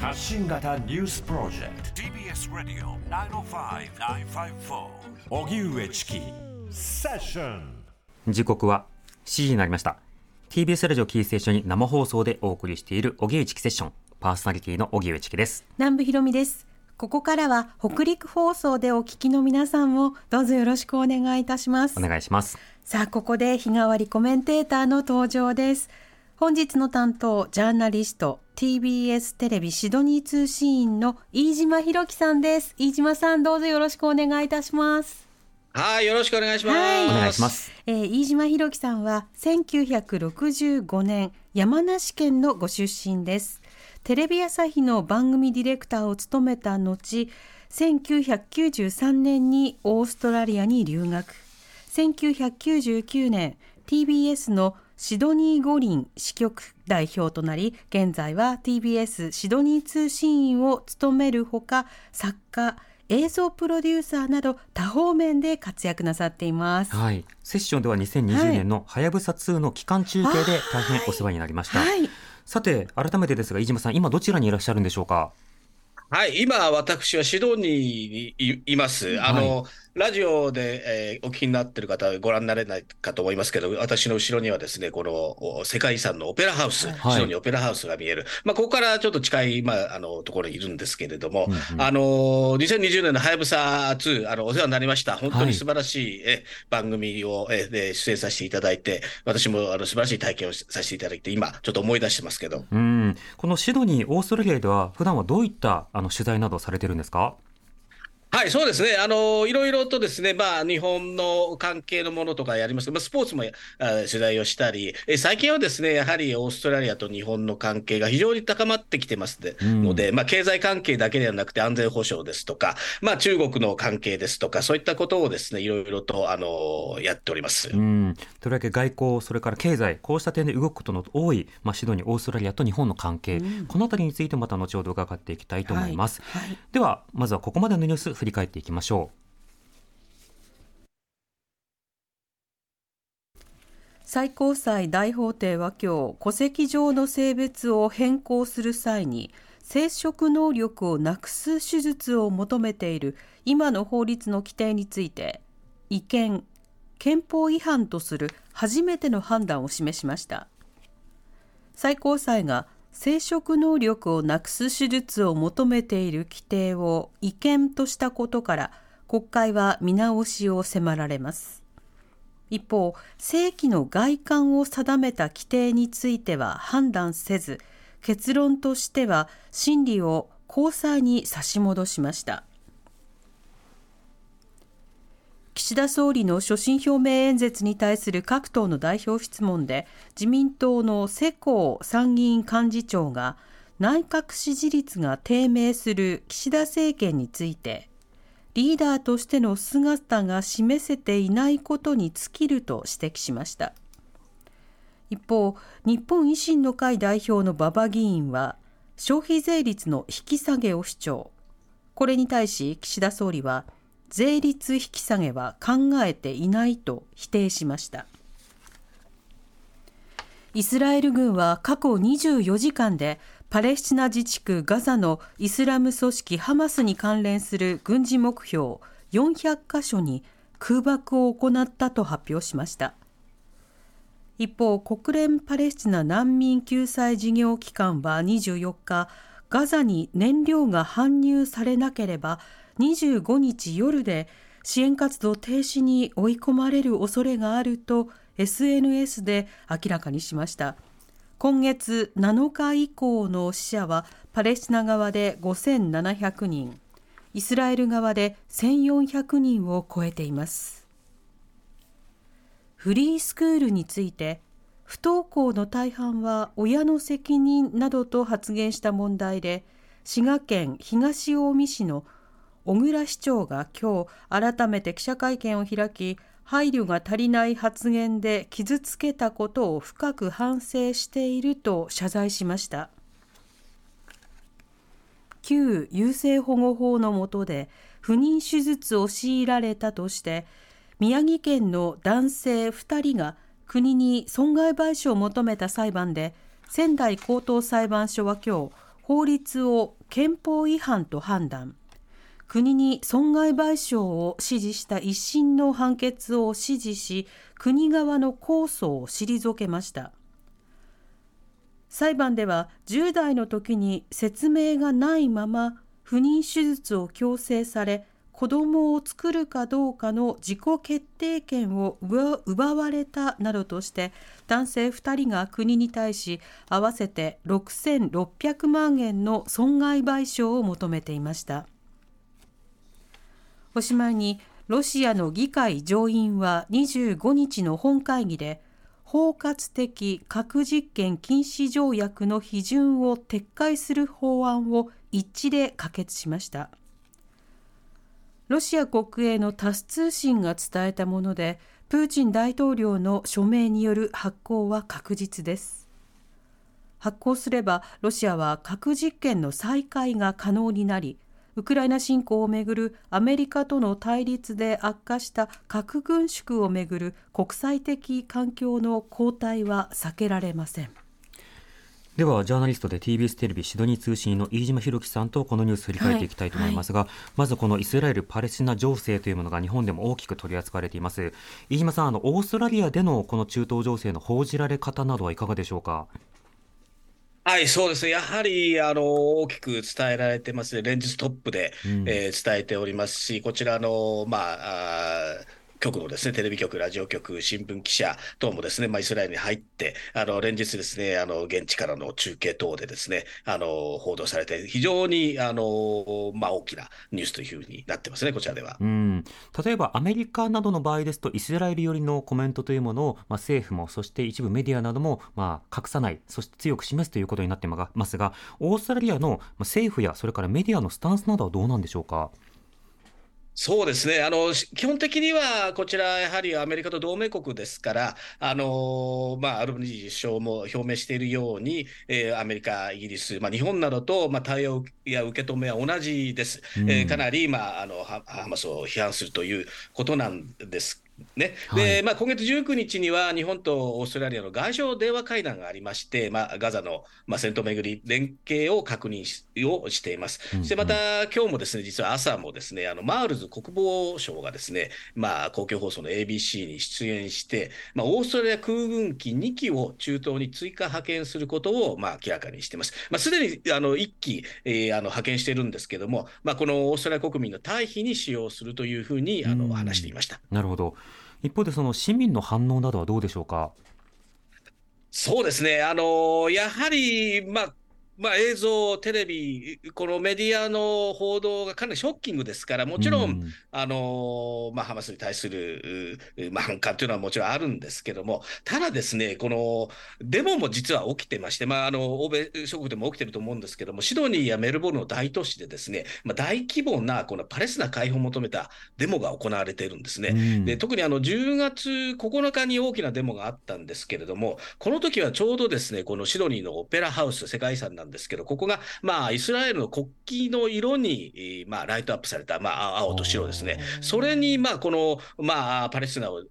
発信型ニュースプロジェクト。TBS ラディオ905-954おぎゅうえちきセッション時刻は7時になりました。TBS ラジオキーステーションに生放送でお送りしているおぎゅうちきセッション。パーソナリティのおぎゅうちきです。南部ひろみです。ここからは北陸放送でお聞きの皆さんもどうぞよろしくお願いいたします。お。願いします。さあ、ここで日替わりコメンテーターの登場です。本日の担当、ジャーナリスト、TBS テレビシドニー通信員の飯島博樹さんです。飯島さん、どうぞよろしくお願いいたします。はい、よろしくお願いします。はいお願いしま。すえー飯島博樹さんは1965年山梨県のご出身ですテレビ朝日の番組ディレクターを務めた後1993年にオーストラリアに留学1999年 TBS のシドニー五輪支局代表となり現在は TBS シドニー通信員を務めるほか作家映像プロデューサーなど多方面で活躍なさっています。はい。セッションでは2020年のはやぶさ2の期間中継で大変お世話になりました、はい。さて改めてですが飯島さん今どちらにいらっしゃるんでしょうか？はい、今、私はシドニーにいいます。あの、ラジオで、えーお聞きになってる方、ご覧になれないかと思いますけど、私の後ろにはですね、このお世界遺産のオペラハウス、はいシドニーオペラハウスが見える。まあ、ここからちょっと近い、まあ、あの、ところにいるんですけれども、うんうんあの、2020年のはやぶさ2、あの、お世話になりました。本当に素晴らしい、え番組を、えで出演させていただいて、私も、あの、素晴らしい体験をさせていただいて、今、ちょっと思い出してますけど。うんこのシドニーオーストラリアでは普段はどういったあの取材などされてるんですか？はい、そうですね。あの、いろいろとですね、まあ、日本の関係のものとかやりますけど、まあ、スポーツもあ取材をしたり、え最近はですね、やはりオーストラリアと日本の関係が非常に高まってきてますでうん。ので、まあ、経済関係だけではなくて安全保障ですとか、まあ、中国の関係ですとか、そういったことをですね、いろいろと、あの、やっております。うん。とりわけ外交それから経済こうした点で動くことの多い、まあ、シドニーオーストラリアと日本の関係、このあたりについてまた後ほど伺っていきたいと思います、はい。はい。ではまずはここまでのニュース振り返っていきましょう。最高裁大法廷は今日戸籍上の性別を変更する際に生殖能力をなくす手術を求めている今の法律の規定について違憲憲法違反とする初めての判断を示しました。最高裁が生殖能力をなくす手術を求めている規定を違憲としたことから国会は見直しを迫られます一方、正規の外観を定めた規定については判断せず、結論としては審理を高裁に差し戻しました。岸田総理の所信表明演説に対する各党の代表質問で、自民党の世耕参議院幹事長が、内閣支持率が低迷する岸田政権について、リーダーとしての姿が示せていないことに尽きると指摘しました。一方日本維新の会代表の馬場議員は消費税率の引き下げを主張。これに対し岸田総理は税率引き下げは考えていないと否定しました。イスラエル軍は過去24時間でパレスチナ自治区ガザのイスラム組織ハマスに関連する軍事目標400カ所に空爆を行ったと発表しました。一方国連パレスチナ難民救済事業機関は24日ガザに燃料が搬入されなければ25日夜で支援活動停止に追い込まれる恐れがあると SNS で明らかにしました。今月7日以降の死者はパレスチナ側で5700人イスラエル側で1400人を超えています。フリースクールについて不登校の大半は親の責任などと発言した問題で滋賀県東近江市の小倉市長が今日改めて記者会見を開き配慮が足りない発言で傷つけたことを深く反省していると謝罪しました。旧優生保護法の下で不妊手術を強いられたとして宮城県の男性2人が国に損害賠償を求めた裁判で仙台高等裁判所は今日法律を憲法違反と判断。国に損害賠償を指示した一審の判決を支持し国側の控訴を退けました。裁判では10代の時に説明がないまま不妊手術を強制され子供を作るかどうかの自己決定権を奪われたなどとして男性2人が国に対し合わせて6600万円の損害賠償を求めていました。おしまいにロシアの議会上院は25日の本会議で包括的核実験禁止条約の批准を撤回する法案を一致で可決しましたロシア国営のタス通信が伝えたもので、プーチン大統領の署名による発行は確実です。発行すれば、ロシアは核実験の再開が可能になり、ウクライナ侵攻をめぐるアメリカとの対立で悪化した核軍縮をめぐる国際的環境の後退は避けられません。ではジャーナリストで TBS テレビシドニー通信の飯島弘樹さんとこのニュース振り返っていきたいと思いますが、はいはい、まずこのイスラエル・パレスチナ情勢というものが日本でも大きく取り扱われています。飯島さんあのオーストラリアでのこの中東情勢の報じられ方などはいかがでしょうか？はい、そうですね。やはり、あの、大きく伝えられてますね。連日トップで、うん、えー、伝えておりますし、こちらの、まあ、あ局のですね、テレビ局、ラジオ局、新聞記者等もですね、まあ、イスラエルに入って、あの、連日ですね、あの、現地からの中継等でですね、あの、報道されて、非常に、あの、まあ、大きなニュースというふうになってますね、こちらでは。うん。例えば、アメリカなどの場合ですと、イスラエル寄りのコメントというものを、まあ、政府も、そして一部メディアなども、まあ、隠さない、そして強く示すということになってますが、オーストラリアの政府や、それからメディアのスタンスなどはどうなんでしょうか？そうですね。あの基本的にはこちら、やはりアメリカと同盟国ですから、あのまあ、アルバニー首相も表明しているように、えー、アメリカ、イギリス、まあ、日本などと、まあ、対応や受け止めは同じです、うん、えー、かなり、まあ、あのハマスを批判するということなんですねでまあ、今月19日には日本とオーストラリアの外相電話会談がありまして、まあ、ガザの、まあ、戦闘巡り、連携を確認しをしています。そしてまた、今日もですね実は朝もですねあのマールズ国防相がですね、まあ、公共放送の ABC に出演して、まあ、オーストラリア空軍機2機を中東に追加派遣することを、まあ、明らかにしています。まあ、すでにあの1機、えー、あの派遣しているんですけれども、まあ、このオーストラリア国民の退避に使用するというふうにあの話していました。なるほど一方でその市民の反応などはどうでしょうか？そうですね、あのやはり、まあ、まあ、映像、テレビ、このメディアの報道がかなりショッキングですから、もちろん、うん、あのまあ、ハマスに対する、まあ、反感というのはもちろんあるんですけども、ただですね、このデモも実は起きてまして、まあ、あの欧米諸国でも起きてると思うんですけども、シドニーやメルボルンの大都市でですね、まあ、大規模なこのパレスチナ解放を求めたデモが行われているんですね。うん、で特にあの10月9日に大きなデモがあったんですけれども、この時はちょうどですね、このシドニーのオペラハウス、世界遺産なんですけど、ここが、まあ、イスラエルの国旗の色に、まあ、ライトアップされた、まあ、青と白ですね。それに、まあ、この、まあ、パレスチナを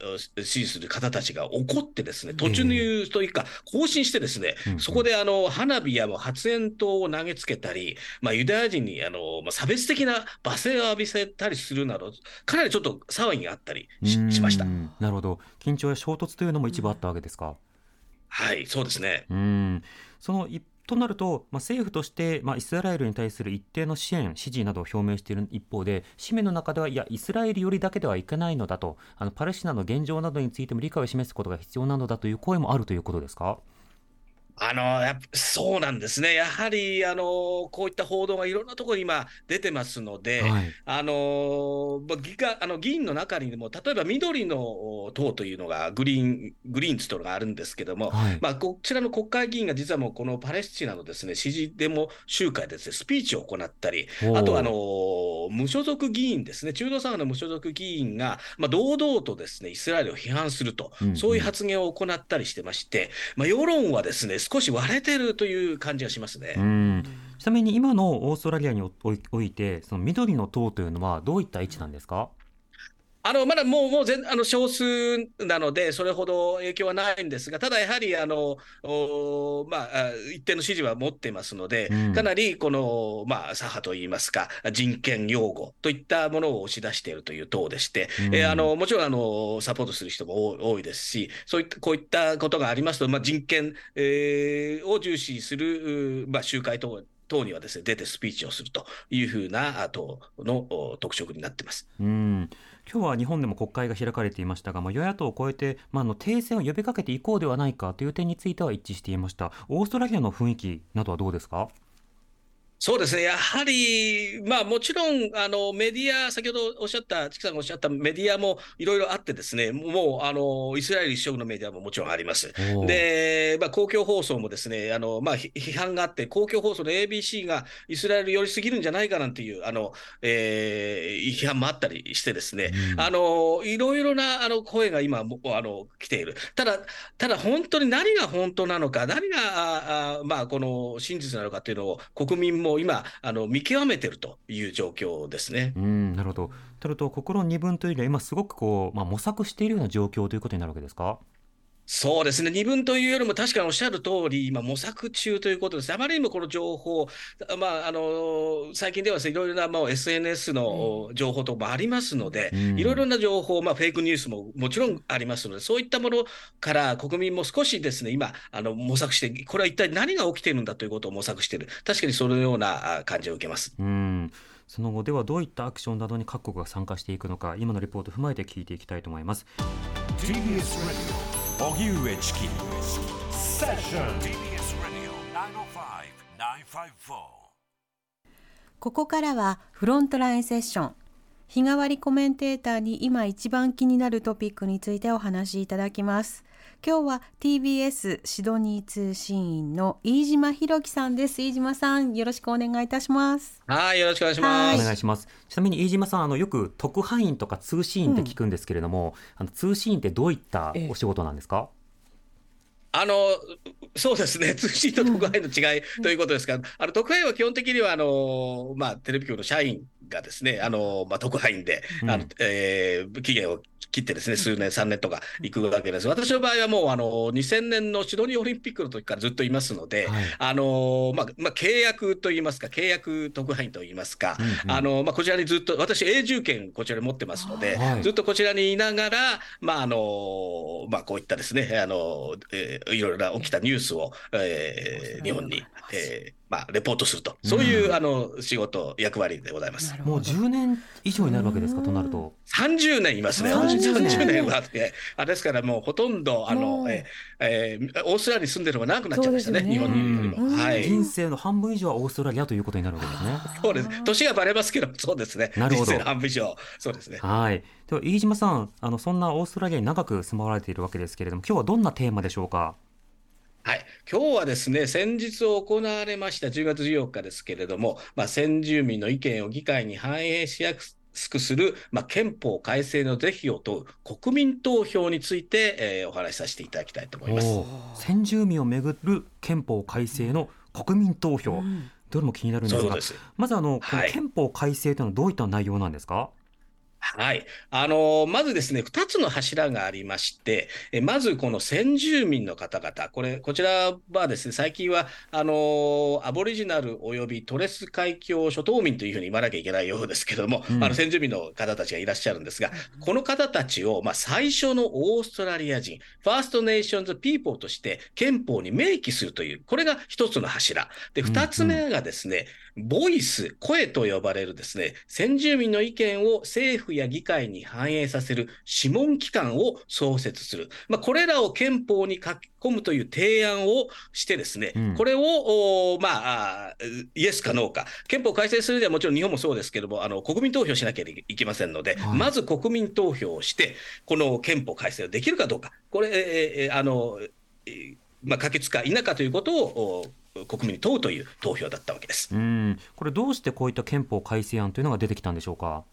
支持する方たちが怒ってですね、突入というか、更新してですね、そこで、あの、花火や発煙筒を投げつけたり、まあ、ユダヤ人に、あの、まあ、差別的な罵声を浴びせたりするなど、かなりちょっと騒ぎがあったりしました。なるほど。緊張や衝突というのも一部あったわけですか？はい、そうですね。うん。その一となると、まあ、政府として、まあ、イスラエルに対する一定の支援、支持などを表明している一方で、市民の中では、いや、イスラエルよりだけではいけないのだと、あのパレスチナの現状などについても理解を示すことが必要なのだという声もあるということですか？あのやっぱそうなんですね、やはりあのこういった報道がいろんなところに今出てますので、はい、あの議あの議員の中にも、例えば緑の党というのがグリーン、グリーンズというのがあるんですけども、はい、まあ、こちらの国会議員が実はもうこのパレスチナのですね支持デモ集会でです、ね、スピーチを行ったり、あとあの無所属議員ですね、中道左派の無所属議員が、まあ、堂々とですねイスラエルを批判すると、うんうん、そういう発言を行ったりしてまして、まあ、世論はですね少し割れてるという感じがしますね。ちなみに今のオーストラリアにおいて、その緑の党というのはどういった位置なんですか？あのまだもうもう全あの少数なので、それほど影響はないんですが、ただやはりあの、おまあ、あ一定の支持は持っていますので、うん。かなりこの、まあ、左派といいますか、人権擁護といったものを押し出しているという党でして、うん。えーあのもちろんあのサポートする人も多多いですし、そういったこういったことがありますと、まあ、人権、えーを重視する、うまあ、集会等等にはですね出てスピーチをするというふうなあ党のお特色になってます。うん今日は日本でも国会が開かれていましたが、まあ、与野党を超えて、まあ、の停戦を呼びかけていこうではないかという点については一致していました。オーストラリアの雰囲気などはどうですか？そうですね、やはり、まあ、もちろんあのメディア、先ほどおっしゃった、チキさんがおっしゃったメディアもいろいろあって、ですねもうあのイスラエル一色のメディアももちろんあります。で、まあ、公共放送もですねあの、まあ、ひ批判があって、公共放送の ABC がイスラエル寄りすぎるんじゃないかなんていうあの、えー批判もあったりして、ですね、うんあのいろいろなあの声が今もあの来ている。ただ、ただ本当に何が本当なのか、何がああまあこの真実なのかというのを国民もも今あの見極めてるという状況ですね。うんなるほど。とると心二分というよりは今すごくこう、まあ、模索しているような状況ということになるわけですか？そうですね、二分というよりも確かにおっしゃる通り、今、模索中ということです。あまりにもこの情報、まあ、あの最近ではですねいろいろなもう SNS の情報とかもありますので、うん。いろいろな情報、まあ、フェイクニュースももちろんありますので、そういったものから国民も少しですね、今、あの模索して、これは一体何が起きているんだということを模索している、確かにそのようなあ感じを受けます。うん。その後ではどういったアクションなどに各国が参加していくのか今のレポートを踏まえて聞いていきたいと思います。TBS Radio 荻上チキ。セッション TBS Radio 905-954ここからはフロントラインセッション。日替わりコメンテーターに今一番気になるトピックについてお話しいただきます今日は TBS シドニー通信員の飯島弘樹さんです。飯島さんよろしくお願いいたします。はい、よろしくお願いしまおす。願いします。ちなみに飯島さんあのよく特派員とか通信員って聞くんですけれども、あの通信員ってどういったお仕事なんですか、あのそうですね、通信と特派員の違いということですが、あの特派員は基本的にはあの、まあ、テレビ局の社員がですね、あのまあ、特派員で、うん。あのえー期限を切ってですね、数年、3年とか行くわけです。私の場合はもうあの2000年のシドニーオリンピックの時からずっといますので、はい。あのまあまあ、契約といいますか、契約特派員といいますか、うんうん。あのまあ、こちらにずっと、私、永住権、こちらに持ってますので、はい。ずっとこちらにいながら、まああのまあ、こういったですね、あのえーいろいろな起きたニュースを、えー日本に、えーまあ、レポートすると、そういう、あの仕事、役割でございます。もう10年以上になるわけですかとなると。30年いますね、30 30年。年はあって、あですからもうほとんどあの、えーえーオーストラリアに住んでるのが長くなっちゃいましたね、日本によりも。はい。人生の半分以上はオーストラリアということになるわけですね。そうです。年がばれますけど、そうですね、なるほど。人生の半分以上、そうですね。はい。では飯島さん、あのそんなオーストラリアに長く住まわれているわけですけれども、今日はどんなテーマでしょうか？はい、今日はですね、先日行われました10月14日ですけれども、まあ、先住民の意見を議会に反映しやすくする、まあ、憲法改正の是非を問う国民投票について、えーお話しさせていただきたいと思います。先住民をめぐる憲法改正の国民投票、どれも気になるんですが。まずあの、このはい憲法改正というのはどういった内容なんですか？はい。あのまずですね、2つの柱がありまして、えまずこの先住民の方々、これ、こちらはですね、最近は、あのアボリジナルおよびトレス海峡諸島民というふうに言わなきゃいけないようですけども、うんあの先住民の方たちがいらっしゃるんですが、この方たちを、まあ、最初のオーストラリア人、 First Nations People として憲法に明記するという、これが一つの柱。で、うん二つ目がですね、ボイス、声と呼ばれるですね、先住民の意見を政府や議会に反映させる諮問機関を創設する。まあ、これらを憲法に書き込むという提案をしてですね、うんこれを、おまあ、あイエスかノーか、憲法改正するにはもちろん日本もそうですけども、あの国民投票しなきゃいけませんので、はいまず国民投票をして、この憲法改正をできるかどうか、これ、えーえーあの、えーまあ、可決か否かということをお国民に問うという投票だったわけです。うん、これどうしてこういった憲法改正案というのが出てきたんでしょうか？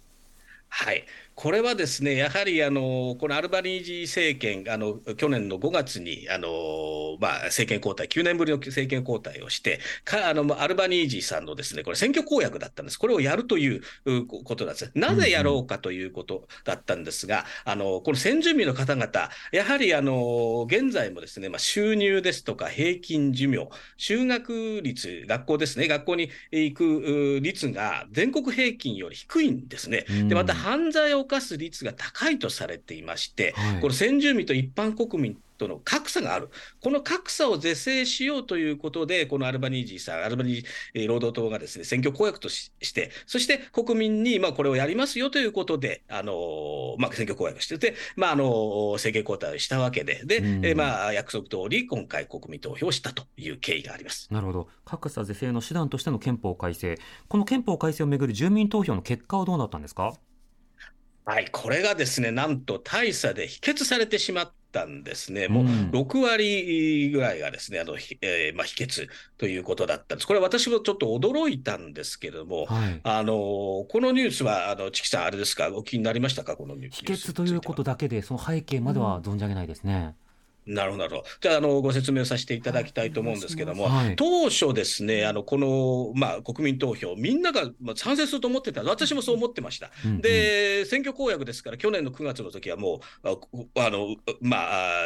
はい、これはですね、やはりあのこのアルバニージー政権、あの去年の5月にあの、まあ、政権交代、9年ぶりの政権交代をして、かあのアルバニージーさんのですねこれ、選挙公約だったんです、これをやるといううことなんです。なぜやろうかということだったんですが、あのこの先住民の方々、やはりあの現在もですね、まあ、収入ですとか平均寿命、就学率、学校ですね、学校に行くう率が全国平均より低いんですね。でまた犯罪を犯す率が高いとされていまして、はい。この先住民と一般国民との格差がある、この格差を是正しようということで、このアルバニージーさん、アルバニージーえー労働党がですね選挙公約としして、そして国民にまあこれをやりますよということで、あのーまあ、選挙公約してて、まああのー政権交代をしたわけで、で、うん。えーまあ、約束通り、今回、国民投票をしたという経緯があります。なるほど。格差是正の手段としての憲法改正。この憲法改正をめぐる住民投票の結果はどうなったんですか？はい、これがですね、なんと大差で否決されてしまったんですね。もううん6割ぐらいがですね、あの、ひえーまあ、否決ということだったんです。これ私もちょっと驚いたんですけれども、はいあのこのニュースは、あの、チキさん、あれですか、お気になりましたか、このニュース。否決ということだけでその背景までは存じ上げないですね、なるほど、なるほど。じゃあ、あの、ご説明させていただきたいと思うんですけども、はい当初ですね、あの、この、まあ、国民投票、みんなが、まあ、賛成すると思ってた。私もそう思ってました。うんうんで、選挙公約ですから、去年の9月の時はもう、あの、ま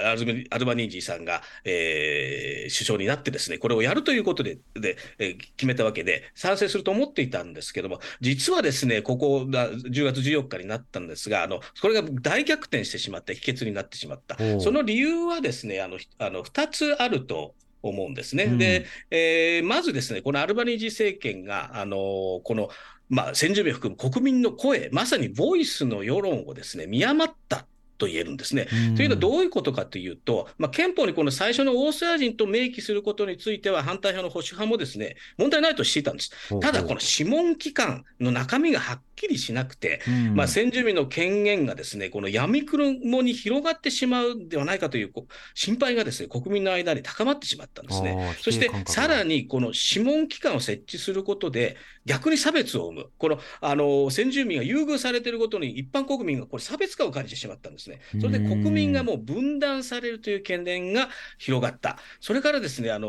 あ、アルバニアルバニージーさんが、えー首相になってですね、これをやるということで、で、えー決めたわけで、賛成すると思っていたんですけども、実はですね、ここが10月14日になったんですが、あの、これが大逆転してしまって、否決になってしまった。その理由はですね、あの、ひあの2つあると思うんですね。うんで、えーまずですね、このアルバニージー政権が、あのこの、まあ、先住民を含む国民の声、まさにボイスの世論をですね、見余ったと言えるんですね。というのはどういうことかというと、まあ、憲法にこの最初のオーストラリア人と明記することについては、反対派の保守派もですね、問題ないとしていたんです。ただ、この諮問機関の中身がはっきりしなくて、のまあ、先住民の権限がですね、この闇雲に広がってしまうんではないかというこ心配がですね、国民の間に高まってしまったんですね。そして、さらにこの諮問機関を設置することで、逆に差別を生む、このあの先住民が優遇されていることに、一般国民がこれ、差別化を感じてしまったんですね。それで国民がもう分断されるという懸念が広がった、それからですね、あの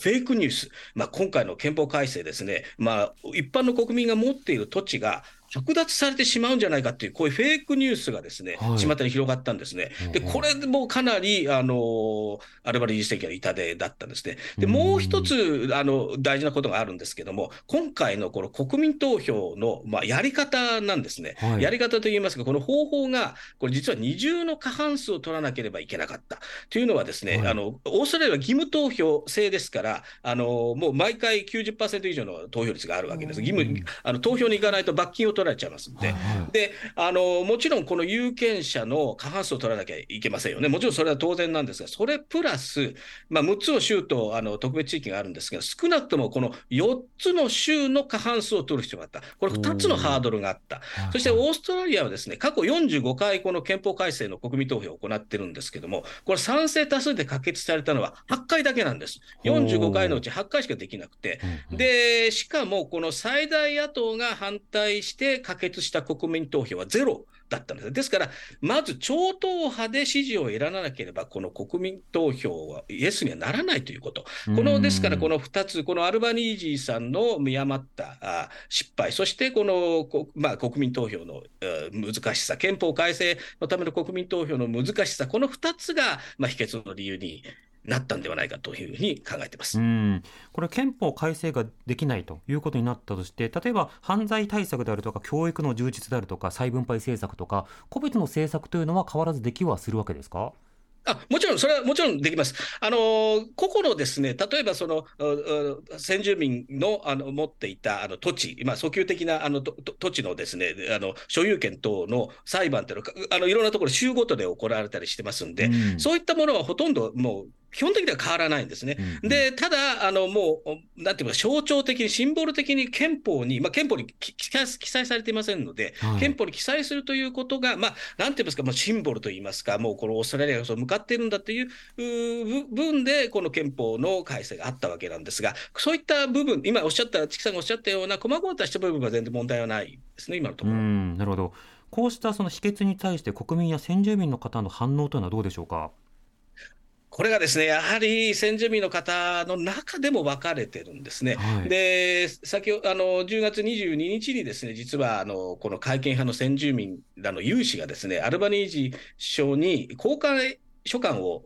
フェイクニュース、まあ、今回の憲法改正ですね、まあ、一般の国民が持っている土地が、剥奪されてしまうんじゃないかっていう、こういうフェイクニュースがですね、はい巷に広がったんですね。で、これもかなり、あの、アルバリージ政権の痛手だったんですね。で、もう一つ、あの、大事なことがあるんですけども、今回のこの国民投票の、まあ、やり方なんですね。はいやり方といいますか、この方法が、これ実は二重の過半数を取らなければいけなかった。というのはですね、はいあの、オーストラリアは義務投票制ですから、あの、もう毎回90%以上の投票率があるわけです。義務、あの、投票に行かないと罰金を取られちゃいますんで。はいはい。であのもちろんこの有権者の過半数を取らなきゃいけませんよね、もちろんそれは当然なんですが、それプラス、まあ、6つの州とあの特別地域があるんですが、少なくともこの4つの州の過半数を取る必要があった、これ、2つのハードルがあった、そしてオーストラリアはですね過去45回、この憲法改正の国民投票を行ってるんですけども、これ、賛成多数で可決されたのは8回だけなんです、45回のうち8回しかできなくて。で、しかもこの最大野党が反対して可決した国民投票はゼロだったんです。ですから、まず超党派で支持を得らなければ、この国民投票はイエスにはならないということ。このですから、この2つ、このアルバニージーさんの見余ったあ失敗、そしてこの、こまあ、国民投票のえー難しさ、憲法改正のための国民投票の難しさ、この2つが、まあ、否決の理由になったんではないかというふうに考えています。うん、これ憲法改正ができないということになったとして例えば犯罪対策であるとか教育の充実であるとか再分配政策とか個別の政策というのは変わらずできはするわけですか？あもちろん、それはもちろんできます。あの個々のですね、例えばその先住民のあの持っていたあの土地、まあ、訴求的なあの土地のですねあの所有権等の裁判というのがあのいろんなところ、州ごとで行われたりしてますんで、うんそういったものはほとんどもう基本的には変わらないんですね。うんで、ただ、あのもう、なんていうか、象徴的に、シンボル的に憲法に、まあ、憲法にき記載されていませんので、はい憲法に記載するということが、まあ、なんていうんですか、もうシンボルといいますか、もうこのオーストラリアがそう向かっているんだという分で、この憲法の改正があったわけなんですが、そういった部分、今おっしゃった、チキさんがおっしゃったような、細々とした部分は全然問題はないですね、今のとこうろ。んなるほどこうしたその秘訣に対して国民や先住民の方の反応というのはどうでしょうか？これがですね、やはり先住民の方の中でも分かれてるんですね。はいで、先ほど、あの、10月22日にですね、実は、あの、この改憲派の先住民らの有志がですね、アルバニージ首相に公開書簡を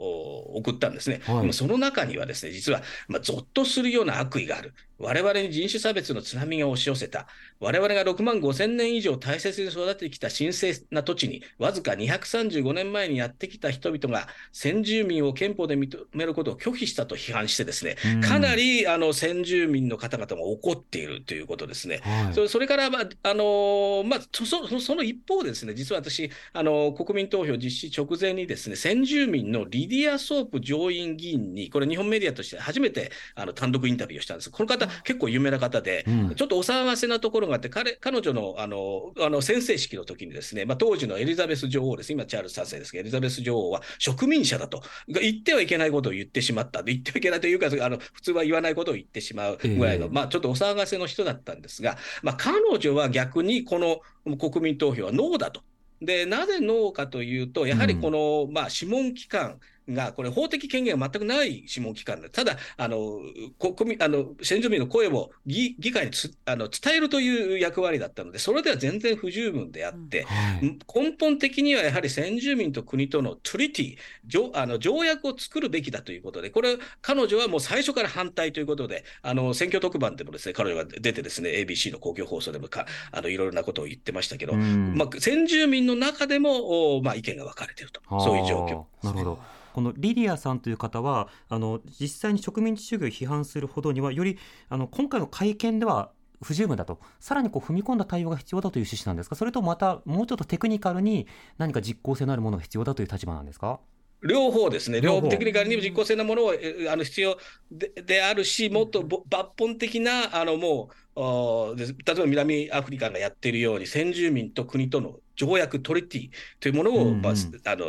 お送ったんですね。はいその中にはですね、実は、まあ、ゾッとするような悪意がある。我々に人種差別の津波が押し寄せた。我々が6万5千年以上大切に育ててきた神聖な土地に、わずか235年前にやってきた人々が先住民を憲法で認めることを拒否したと批判してですね、うんかなりあの先住民の方々も怒っているということですね。はいそれそれから、まああのまあ、そそその一方でですね、実は私、あの国民投票実施直前にですね、先住民のリディア・ソープ上院議員に、これ、日本メディアとして初めてあの単独インタビューをしたんです。この方、結構有名な方で、うん。ちょっとお騒がせなところがあって、彼彼女のあのあの宣誓式の時にですね、まあ、当時のエリザベス女王です、今、チャールズ3世ですけど、エリザベス女王は植民者だと、言ってはいけないことを言ってしまった、言ってはいけないというか、あの普通は言わないことを言ってしまうぐらいの、ええまあ、ちょっとお騒がせの人だったんですが、まあ、彼女は逆にこの国民投票はノーだと。でなぜノーかというと、やはりこの、まあ、諮問機関が、これ、法的権限が全くない諮問機関で、ただ、あの国民あの先住民の声を議議会につあの伝えるという役割だったので、それでは全然不十分であって、はい。根本的にはやはり先住民と国とのトゥリティ条あの条約を作るべきだということで、これ、彼女はもう最初から反対ということで、あの選挙特番でもですね彼女が出て、ですね ABC の公共放送でもかあのいろいろなことを言ってましたけど、うん。まあ、先住民の中でも、おまあ、意見が分かれていると、そういう状況。あーなるほど。このリディアさんという方はあの実際に植民地主義を批判するほどにはよりあの今回の会見では不十分だと。さらにこう踏み込んだ対応が必要だという趣旨なんですか？それとまたもうちょっとテクニカルに何か実効性のあるものが必要だという立場なんですか？両方ですね、両方。テクニカルにも実効性なものをえあの必要でであるし、もっとぼ抜本的な、あのもう例えば南アフリカがやっているように、先住民と国との条約、トリティというものを、うんうん。まあの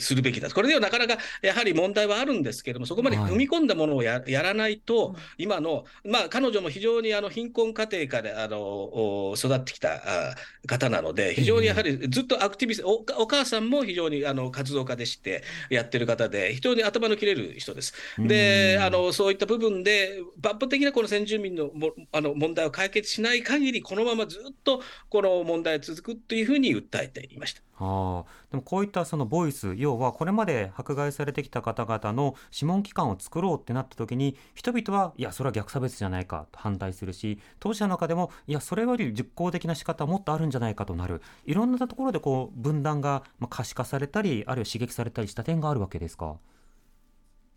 するべきだ、これではなかなかやはり問題はあるんですけれども、そこまではい。踏み込んだものをややらないと、うん。今の、まあ、彼女も非常にあの貧困家庭からあのお育ってきたあ方なので、非常にやはりずっとアクティビスト、おお母さんも非常にあの活動家でして、やってる方で、非常に頭の切れる人です。で、うん。あのそういった部分で、抜本的なこの先住民のもあの問題を解決しない限り、このままずっとこの問題は続くというふうに訴えていました。ああでもこういったそのボイス要はこれまで迫害されてきた方々の諮問機関を作ろうってなった時に人々はいやそれは逆差別じゃないかと反対するし当事者の中でもいやそれより実効的な仕方はもっとあるんじゃないかとなるいろんなところでこう分断がまあ可視化されたりあるいは刺激されたりした点があるわけですか？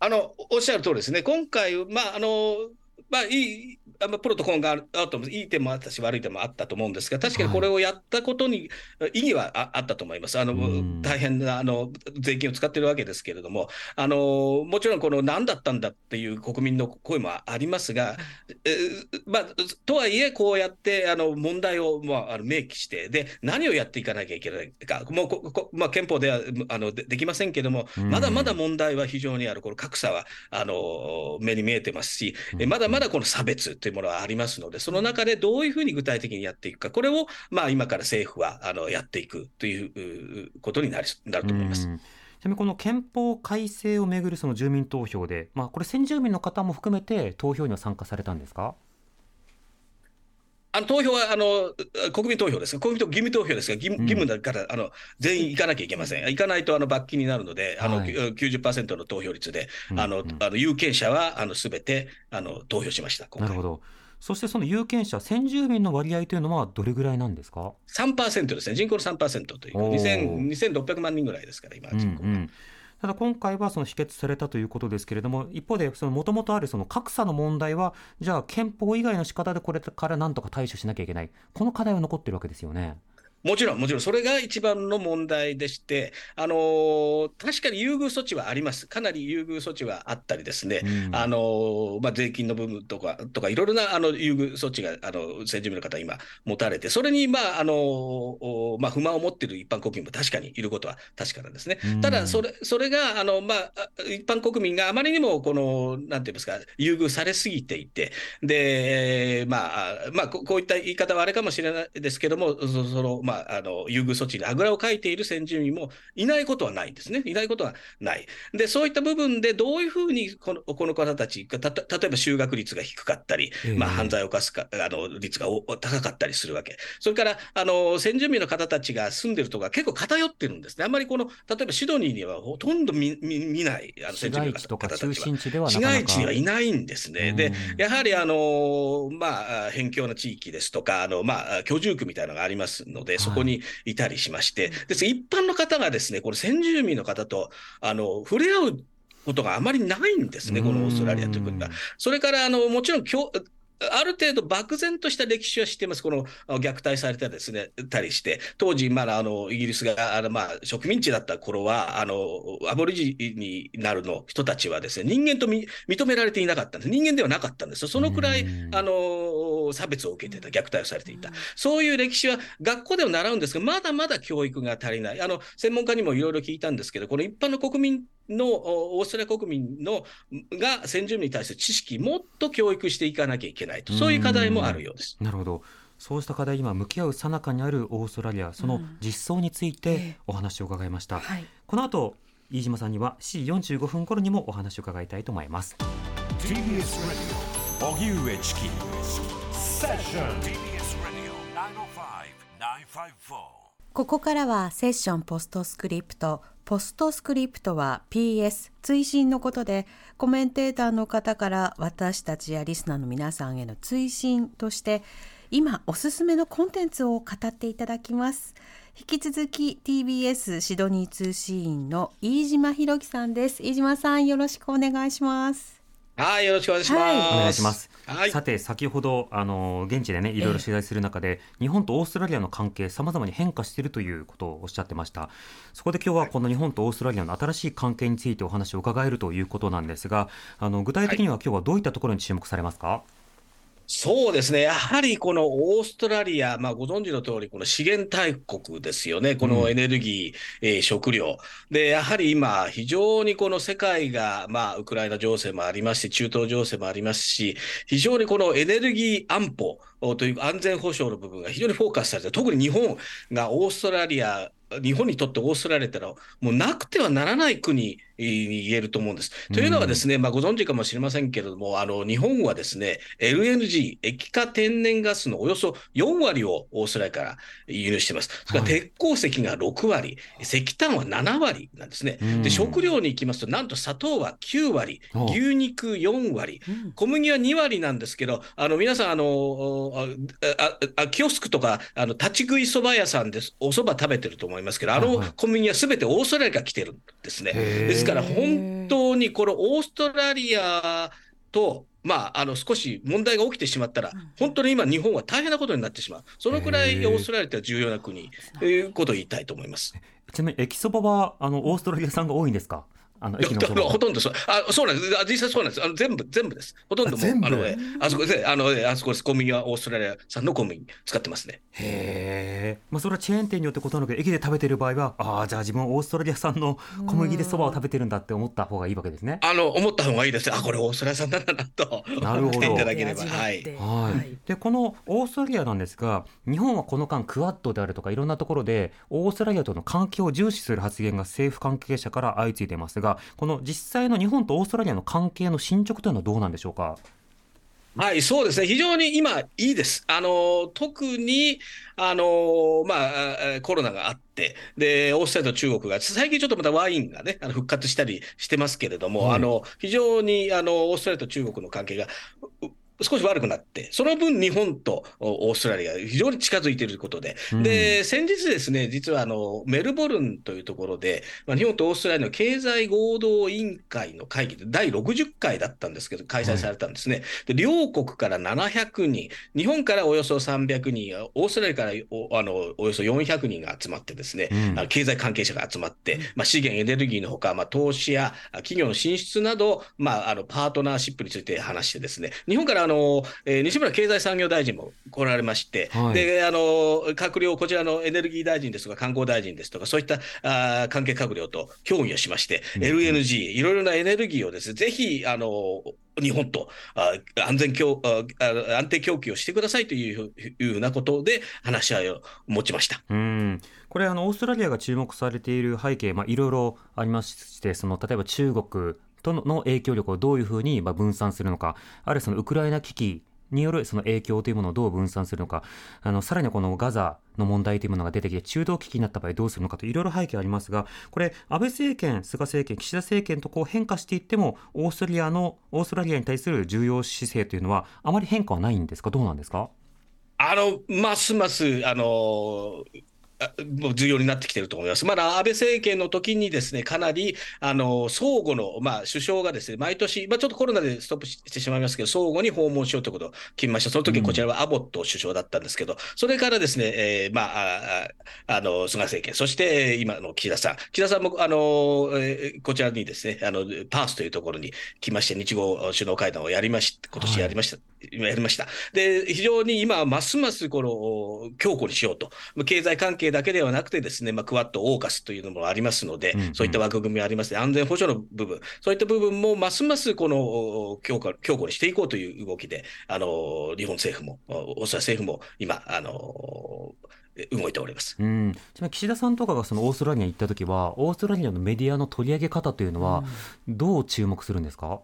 あのおっしゃる通りですね、今回、まああのまあ、いいあまあプロとコンがあるあると思う。いい点もあったし、悪い点もあったと思うんですが、確かにこれをやったことに意義はああったと思います。あのうん。大変なあの税金を使ってるわけですけれども、あのもちろんこの何だったんだっていう国民の声もありますが、えーまあ、とはいえ、こうやってあの問題を、まあ、あの明記してで、何をやっていかなきゃいけないか、もうここ、まあ、憲法ではあのでできませんけども、うん。まだまだ問題は非常にある、この格差はあの目に見えてますし、えまだまだこの差別とていうものはありますので、その中でどういうふうに具体的にやっていくか、これを、まあ、今から政府はあのやっていくということになるなると思います。ちなみにこの憲法改正をめぐるその住民投票で、まあ、これ先住民の方も含めて投票には参加されたんですか？あの投票はあの国民投票です。が、国民投義務投票ですが、義務うん。義務だからあの全員行かなきゃいけません。行かないとあの罰金になるので、あのはい90%の投票率で、あのうん。うんあの有権者はあの全てあの投票しました、なるほど。そしてその有権者先住民の割合というのはどれぐらいなんですか？3%ですね、人口の3%というか、おー。2000 2600万人ぐらいですから、今、うんう人口が。んただ今回はその否決されたということですけれども一方でもともとあるその格差の問題はじゃあ憲法以外の仕方でこれからなんとか対処しなきゃいけないこの課題は残ってるわけですよね。もちろん、もちろん、それが一番の問題でして、あのー確かに優遇措置はあります、かなり優遇措置はあったりですね、うん。あのーまあ、税金の部分とか、とかいろいろなあの優遇措置があの先住民の方、今、持たれて、それに、まああのーおまあ、不満を持っている一般国民も確かにいることは確かなんですね。うん。ただそれ、それがあの、まあ、あ一般国民があまりにもこの、なんていうんですか、優遇されすぎていて、で、まあ、まあ、ここういった言い方はあれかもしれないですけども、そその、ままあ、あの優遇措置にあぐらをかいている先住民もいないことはないんですね、いないことはない。で、そういった部分でどういうふうにこのこの方たちが、たた例えば就学率が低かったり、ええまあ、犯罪を犯すかあの率がお高かったりするわけ、それからあの先住民の方たちが住んでるところが結構偏ってるんですね、あんまりこの例えばシドニーにはほとんど見見見ない、あの市先住民の方たちは中。心地ではな市街地にはいないんですね。で、やはりあの、まあ、辺境の地域ですとか、あのまあ、居住区みたいなのがありますので、そこにいたりしまして、です一般の方がですね、この先住民の方とあの触れ合うことがあまりないんですね、このオーストラリアという国がうん。それからあのもちろんある程度漠然とした歴史は知ってます、このあ虐待されたですねたりして、当時、まだあのイギリスがあの、まあ、植民地だった頃はあのアボリジニなるの人たちはですね人間とみ認められていなかったんです、人間ではなかったんです、そのくらいうん。あの差別を受けていた、虐待をされていた、そういう歴史は学校では習うんですが、まだまだ教育が足りない、あの専門家にもいろいろ聞いたんですけど、この一般の国民のおオーストラリア国民のが先住民に対する知識、もっと教育していかなきゃいけないと、そういう課題もあるようです。なるほど。そうした課題に今向き合う最中にあるオーストラリア、その実相についえてえお話を伺いました。はいこの後、飯島さんには7時45分頃にもお話を伺いたいと思います。TBS Radio 荻上チキセッション TBS Radio 905-954ここからはセッションポストスクリプト。ポストスクリプトは PS 追伸のことでコメンテーターの方から私たちやリスナーの皆さんへの追伸として今おすすめのコンテンツを語っていただきます。引き続き TBS シドニー通信員の飯島博樹さんです。飯島さんよろしくお願いします。はい、よろしくお願いします。はい。お願いします。はい。さて先ほどあの現地でねいろいろ取材する中で、日本とオーストラリアの関係さまざまに変化しているということをおっしゃってました。そこで今日はこの日本とオーストラリアの新しい関係についてお話を伺えるということなんですがあの具体的には今日はどういったところに注目されますか、そうですね、やはりこのオーストラリア、まあ、ご存知の通り、この資源大国ですよね、このエネルギー、えー食料。で、やはり今、非常にこの世界が、まあ、ウクライナ情勢もありますし、中東情勢もありますし、非常にこのエネルギー安保という安全保障の部分が非常にフォーカスされて、特に日本がオーストラリア、日本にとってオーストラリアってのは、もうなくてはならない国に言えると思うんです。というのはですね、まあ、ご存知かもしれませんけれども、あの日本はですね、LNG、液化天然ガスのおよそ4割をオーストラリアから輸入しています。それからはい。鉄鉱石が6割、石炭は7割なんですね。うん。で、食料に行きますと、なんと砂糖は9割、お牛肉4割、うん。小麦は2割なんですけど、あの皆さんあのあああ、キオスクとかあの立ち食いそば屋さんです、お蕎麦食べてると思いますけど、あのはい。はい小麦はすべてオーストラリアから来てるんですね。ですから、本当にこのオーストラリアと、まあ、あの少し問題が起きてしまったら、本当に今、日本は大変なことになってしまう、そのくらいオーストラリアって重要な国ということを言いたいと思います。ちなみに駅そばはあのオーストラリア産が多いんですか？あの駅のそばほとんどそう、あそうなんです、あ実際そうなんです、あの全部、全部です、ほとんどもう、あ全部？あのえあそこで、あのえあそこです、小麦はオーストラリア産の小麦使ってますね。へえ、まあ、それはチェーン店によって異なるけど駅で食べてる場合はああじゃあ自分はオーストラリア産の小麦でそばを食べてるんだって思った方がいいわけですね。あの思った方がいいです、あこれ、オーストラリア産なんだなと。なるほど。思っていただければ。はい。はい、でこのオーストラリアなんですが日本はこの間クアッドであるとかいろんなところでオーストラリアとの関係を重視する発言が政府関係者から相次いでいますがこの実際の日本とオーストラリアの関係の進捗というのはどうなんでしょうか？はい、そうですね。非常に今、いいです。あの、特に、あの、まあ、あコロナがあって、で、オーストラリアと中国が、最近ちょっとまたワインがね、あの復活したりしてますけれども、はいあの、非常に、あの、オーストラリアと中国の関係が、う少し悪くなって、その分日本とおオーストラリアが非常に近づいていることで、うん。で、先日ですね、実はあの、メルボルンというところで、まあ、日本とオーストラリアの経済合同委員会の会議で第60回だったんですけど、開催されたんですね。で両国から700人、日本からおよそ300人、オーストラリアからおあのおよそ400人が集まってですね、うん。経済関係者が集まって、まあ、資源、エネルギーのほか、まあ、投資やあ企業の進出など、まあ、あのパートナーシップについて話してですね、日本からあの、えー西村経済産業大臣も来られまして、はい。であの閣僚、こちらのエネルギー大臣ですとか観光大臣ですとか、そういったあー関係閣僚と協議をしまして、うん LNG、いろいろなエネルギーをですね、ぜひ、あの、日本とあ安全供安定供給をしてくださいといういうふうなことで話し合いを持ちました。うん。これあのオーストラリアが注目されている背景、まあ、いろいろありましてその例えば中国との影響力をどういうふうにまあ分散するのかあるいはそのウクライナ危機によるその影響というものをどう分散するのかあのさらにこのガザの問題というものが出てきて中東危機になった場合どうするのかといろいろ背景ありますがこれ安倍政権菅政権岸田政権とこう変化していってもオーストラリアのオーストラリアに対する重要姿勢というのはあまり変化はないんですか？どうなんですか？あのますますあのもう重要になってきていると思います。まだ安倍政権の時にですね、かなり、あの、相互の、まあ、首相がですね、毎年、まあ、ちょっとコロナでストップしてしまいますけど、相互に訪問しようということを決めました。その時こちらはアボット首相だったんですけど、それからですね、えーまあ、ああの、菅政権、そして今の岸田さん。岸田さんも、あの、えーこちらにですね、あの、パースというところに来まして、日豪首脳会談をやりまし、今年やりました。今やりました。で、非常に今、ますますこの強固にしようと、経済関係だけではなくてですね、まあ、クワッド、オーカスというのもありますので、うんうんそういった枠組みありますね、安全保障の部分、そういった部分もますますこの強化強固にしていこうという動きで、あの日本政府も、オーストラリア政府も今、あの動いております。うん、ちなみに岸田さんとかがそのオーストラリアに行った時はオーストラリアのメディアの取り上げ方というのはどう注目するんですか、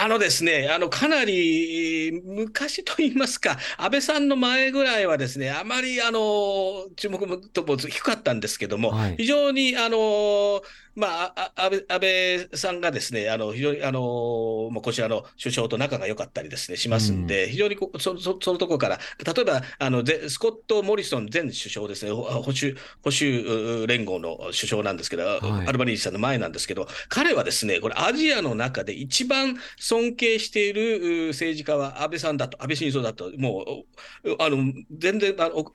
あのですね、あのかなり昔と言いますか、安倍さんの前ぐらいはですね、あまりあの注目もとも低かったんですけども、はい。非常にあの、まあ、あ安倍安倍さんがですね、あの非常にあの、まあ、こちらの首相と仲が良かったりですねしますんで、非常にこうそそそのところから、例えばあのぜスコット・モリソン前首相ですね、ほ保守保守連合の首相なんですけど、はい。アルバニージーさんの前なんですけど、彼はですね、これ、アジアの中で一番尊敬しているう政治家は安倍さんだと、安倍晋三だと、もう、おあの全然あのお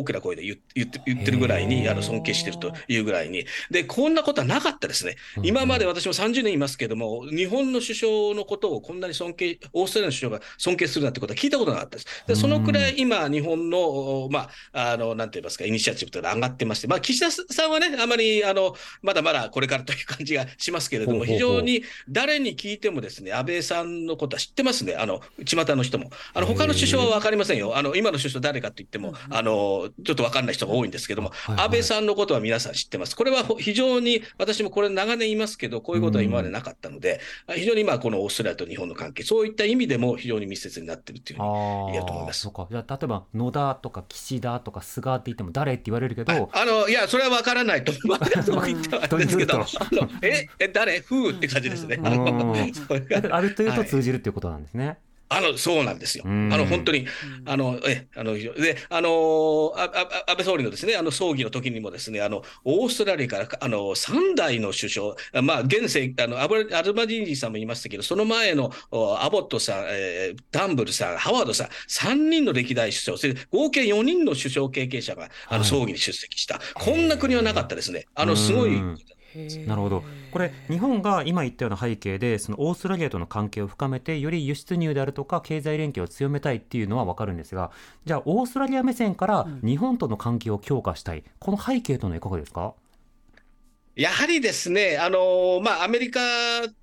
大きな声で言って言ってるぐらいへに、ーあの尊敬してるというぐらいに、で、こんなことはなかったですね。今まで私も30年いますけども、日本の首相のことをこんなに尊敬、オーストラリアの首相が尊敬するなんてことは聞いたことなかったです。でそのくらい今、日本の、おまあ、あの、なんて言いますか、イニシアチブというのは上がってまして、まあ、岸田さんはね、あまり、あの、まだまだこれからという感じがしますけれども、非常に誰に聞いてもですね、安倍さんのことは知ってますね、あの、巷の人も。あの、他の首相は分かりませんよ。あの、今の首相誰かと言っても、あの、ちょっと分かんない人が多いんですけども、安倍さんのことは皆さん知ってます。これはほ非常に、私もこれ長年言いますけど、こういうことは今までなかったので、非常にまあ、このオーストラリアと日本の関係、そういった意味でも非常に密接になっているというふうにあ言えると思います。そうか。じゃあ例えば野田とか岸田とか菅って言っても誰って言われるけどあのいや、それは分からないと、分からないと言ってはあるんですけど、え、え誰、ふーって感じですね。ああるというとはい。通じるっていうことなんですね、あのそうなんですよ。あうん。の本当に、あのえあのであのああ安倍総理のですねあの葬儀の時にもですねあのオーストラリアからあの3代の首相、あまあ現世あのアブアルマディーニさんも言いましたけど、その前のおアボットさん、えーダンブルさん、ハワードさん、3人の歴代首相、それで合計4人の首相経験者があはい。の葬儀に出席した、こんな国はなかったですね。あのすごい。うんなるほどこれ日本が今言ったような背景でそのオーストラリアとの関係を深めてより輸出入であるとか経済連携を強めたいっていうのは分かるんですがじゃあオーストラリア目線から日本との関係を強化したい。この背景というのはいかがですか？やはりですね、あのまあ、アメリカ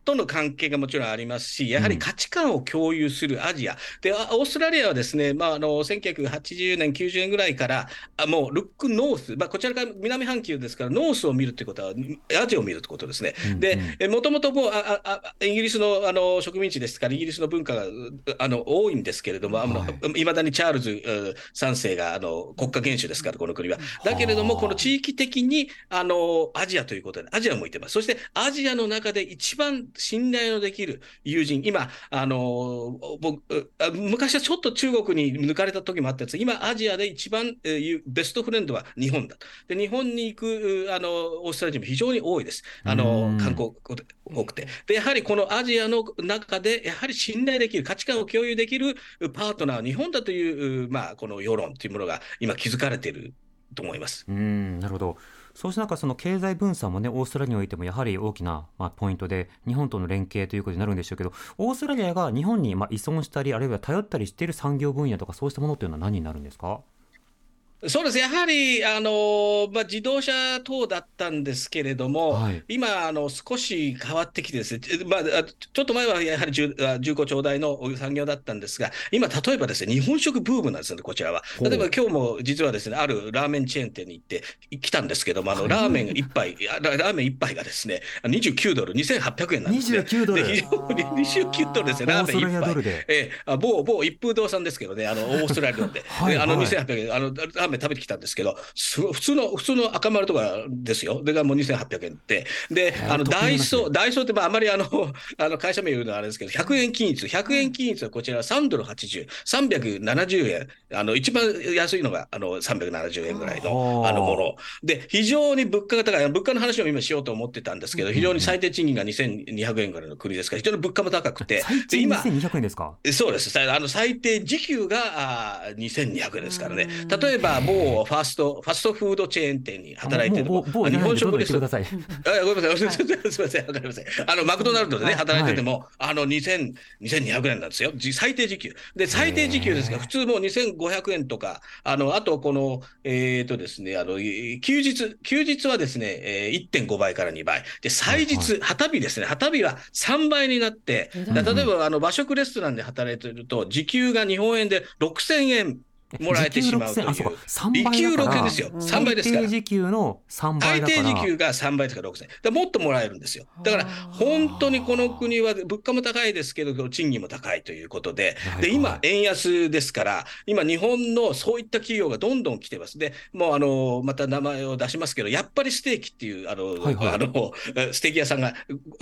との関係がもちろんありますし、やはり価値観を共有するアジア、であオーストラリアはですね、まあ、あの1980年、90年ぐらいから、あもうルックノース、まあ、こちらから南半球ですから、ノースを見るということは、アジアを見るということですね。うんうん。で、もともともうあああイギリスのあの植民地ですから、イギリスの文化がうあの多いんですけれども、いま、はい。未だにチャールズう3世があの国家元首ですから、この国は。だけれども、この地域的にあのアジアということで、アジアを向いてます。そしてアジアの中で一番信頼のできる友人、今、あの僕あ昔はちょっと中国に抜かれた時もあったんですが今、アジアで一番、えーいうベストフレンドは日本だ。で日本に行くうあのオーストラリア人も非常に多いです。あうんの観光多くて。で、やはりこのアジアの中で、やはり信頼できる、価値観を共有できるパートナーは日本だという、まあ、この世論というものが今、築かれていると思います。うんなるほどそうした中その経済分散もねオーストラリアにおいてもやはり大きな、まあ、ポイントで日本との連携ということになるんでしょうけどオーストラリアが日本にまあ依存したりあるいは頼ったりしている産業分野とかそうしたものというのは何になるんですか？そうです。やはりあの、まあ、自動車等だったんですけれども、はい。今あの、少し変わってきてですね、まあ、あちょっと前はやはり重あ重厚長大の産業だったんですが、今、例えばですね、日本食ブームなんですよね、こちらは。例えば今日も実はですね、あるラーメンチェーン店に行って来たんですけども、あのラーメン一杯、あララーメン一杯がですね、29ドル、2800円なんですね。29ドル。で非常に29ドルですね、ラーメン一杯。で。ええ、あ某某一風堂さんですけどね、あのオーストラリアで、はいであのはい。2800円、あのラーメン食べてきたんですけど、普通の普通の赤丸とかですよ、でがもう2800円って、で、あのダイソー、ダイソーってまああまりあのあの会社名言うのはあれですけど、100円均一、100円均一はこちら3ドル80、370円、あの一番安いのがあの370円ぐらいのはああのもの。で、非常に物価が高い、物価の話を今しようと思ってたんですけど、非常に最低賃金が2200円ぐらいの国ですから、非常に物価も高くて、今、2200円ですか？そうです。さあの最低時給があー2200円ですからね。例えば、某ファスト、ファストフードチェーン店に働いてるも日本食ですどんどん言ってください。あごめんなさい、すみません、わかりません。あの、マクドナルドでね、はい。働いてても、あの、2000、2200円なんですよ。じ最低時給。で、最低時給ですが、普通もう2500円とか、あの、あと、この、えっ、とですね、あの、い休日、休日はですね、えー1.5倍から2倍。で、祭日、旗日ですね、旗日は3倍になって、だ例えば、あの、和食レストランで働いてると、時給が日本円で6000円もらえてしまうという。時給6000あ、そうか。3倍時給だから。6ですよ。3倍ですから最低。時給の3倍最だから。低時給が3倍ですから6000円。でもっともらえるんですよ。だから、本当にこの国は物価も高いですけど、賃金も高いということで、はいで、今、円安ですから、今、日本のそういった企業がどんどん来てます。で、もう、あの、また名前を出しますけど、やっぱりステーキっていう、あの、はいはいあの、ステーキ屋さんが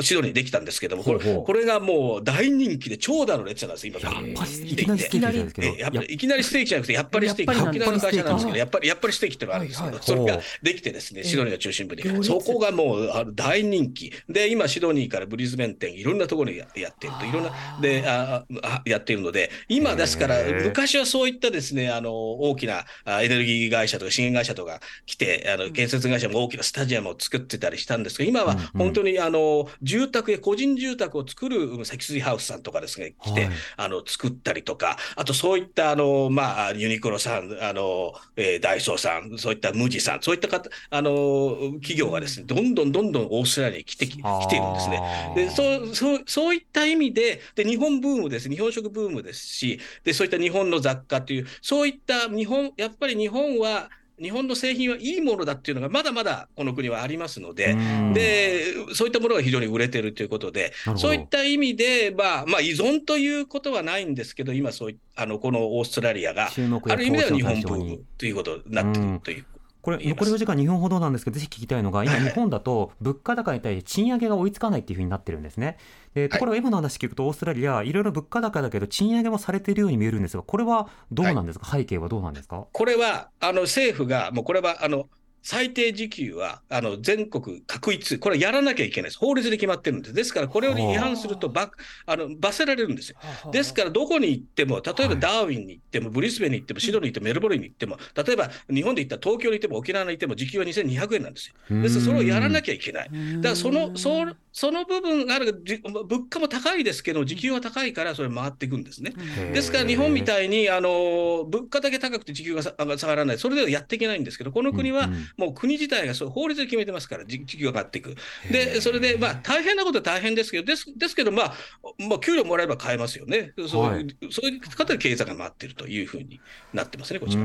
シドニーにできたんですけども、これこれがもう大人気で長蛇の列なんです、今。やっぱり来いきなりステーキじゃないですけど。えやっぱりいきなりステーキじゃなくて、やっぱりステーキ、やっぱり沖縄の会社なんですけど、あやっぱり、やっぱりステーキっていうのがあるんですけど、はいはい。それができてですね、ええシドニーの中心部に。そこがもうあの大人気。で、今、シドニーからブリズベン店、いろんなところにややってると、いろんな、で、ああやっているので、今ですから昔はそういったですね、あの、大きなあエネルギー会社とか資源会社とか来て、あの、建設会社も大きなスタジアムを作ってたりしたんですけど、今は本当にあの、住宅や個人住宅を作る積水ハウスさんとかですね、来て、はい。あの、作ったりとか、あとそういった、あの、まあ、ユニクロさん、あの、えーダイソーさん、そういったムジさん、そういった方、あの、企業がですね、どんどんどんどんオーストラリアに来てき、来ているんですね。でそうそうそういった意味でで、日本ブームです、日本食ブームですしで、そういった日本の雑貨という、そういった日本、やっぱり日本は、日本の製品はいいものだっていうのが、まだまだこの国はありますので、うんでそういったものが非常に売れてるということでそういった意味で、まあまあ、依存ということはないんですけど、今そうい、あのこのオーストラリアが、ある意味では日本ブームということになっているという。これ残りお時間2分ほどなんですけどぜひ聞きたいのが今はい。はい日本だと物価高に対して賃上げが追いつかないっていうふうになってるんですね。でところが今の話聞くとオーストラリアいろいろ物価高だけど賃上げもされているように見えるんですがこれはどうなんですか、背景はどうなんですか？これは、あの政府が、もうこれは、あの、最低時給はあの全国確一、これやらなきゃいけないです。法律で決まってるんです。ですから、これを違反するとばあの罰せられるんですよ。ですから、どこに行っても、例えばダーウィンに行っても、ブリスベンに行っても、シドニーに行っても、メルボルンに行っても、例えば日本で行ったら東京に行っても、沖縄に行っても、時給は2200円なんですよ。ですから、それをやらなきゃいけない。だからその、そその部分がある、じ物価も高いですけど、時給は高いから、それ回っていくんですね。ですから日本みいたいにあの物価だけ高くて時給がさ下がらない、それではやっていけないんですけど、この国はもう国自体がそう法律で決めてますから、時時給が上がっていく。で、それで、まあ、大変なことは大変ですけど、ですですけど、まあ、まあ、給料もらえば買えますよね。そう,、はいそういう方で経済が回っているというふうになってますね、こちら。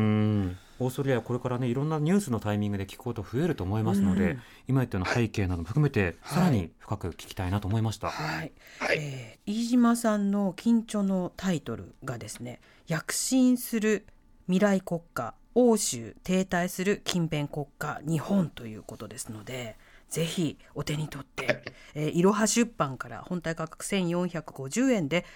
うんオーストラリアはこれからねいろんなニュースのタイミングで聞くこと増えると思いますので、うん。今言ったような背景なども含めてさらに深く聞きたいなと思いました。はい、はい。えー飯島さんの緊張のタイトルがですね躍進する未来国家欧州停滞する近辺国家日本ということですのでぜひお手に取って、えーいろは出版から本体価格1450円で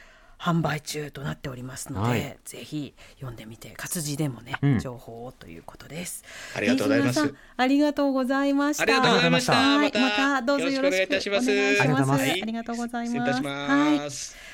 販売中となっておりますので、はいぜひ読んでみて活字でもね、うん情報をということです。ありがとうございますありがとうございました。ありがとうございました。はい、またどうぞよろしくお願いいいたしますありがとうございますありがとうございます。失礼いたしはいます。